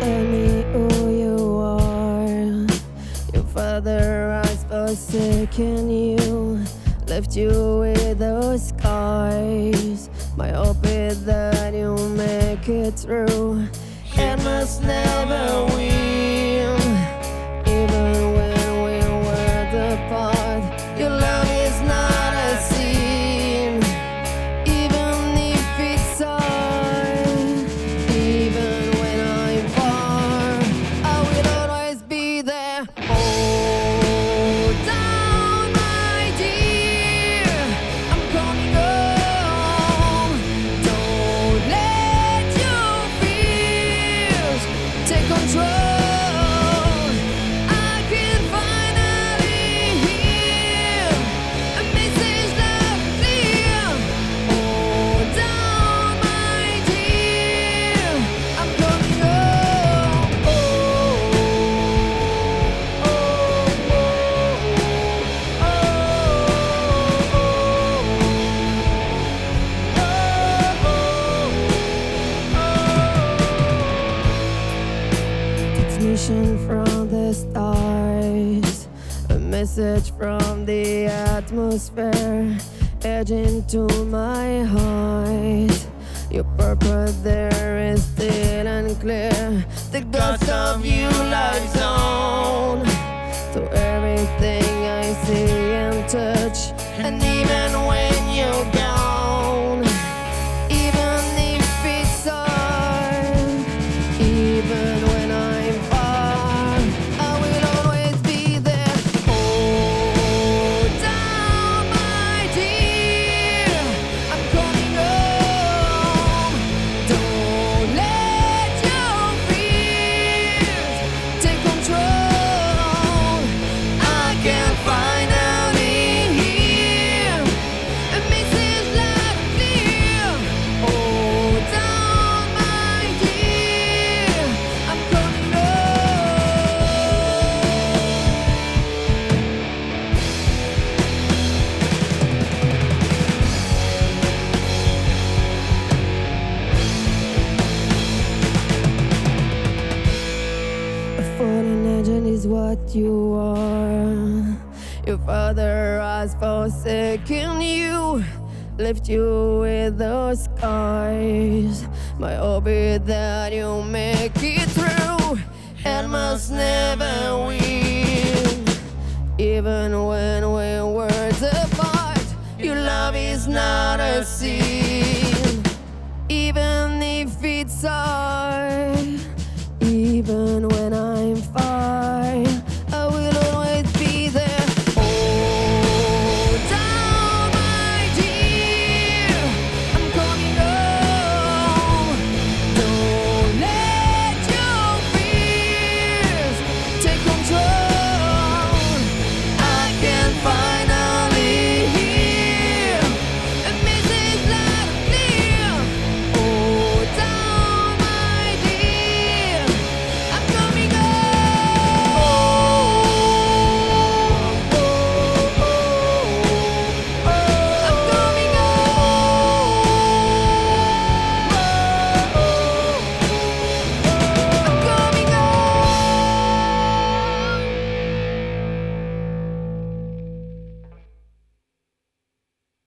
tell me who you are. Your father has second you, left you with those scars. My hope is that you make it through. It must never Transmission from the stars, a message from the atmosphere, edging to my heart. Your purpose there is still unclear. The ghost of you What an agent is what you are. Your father has forsaken you, left you with those scars. My hope is that you make it through and must never win. Even when we're apart, your love is not a sin. Even if it's all.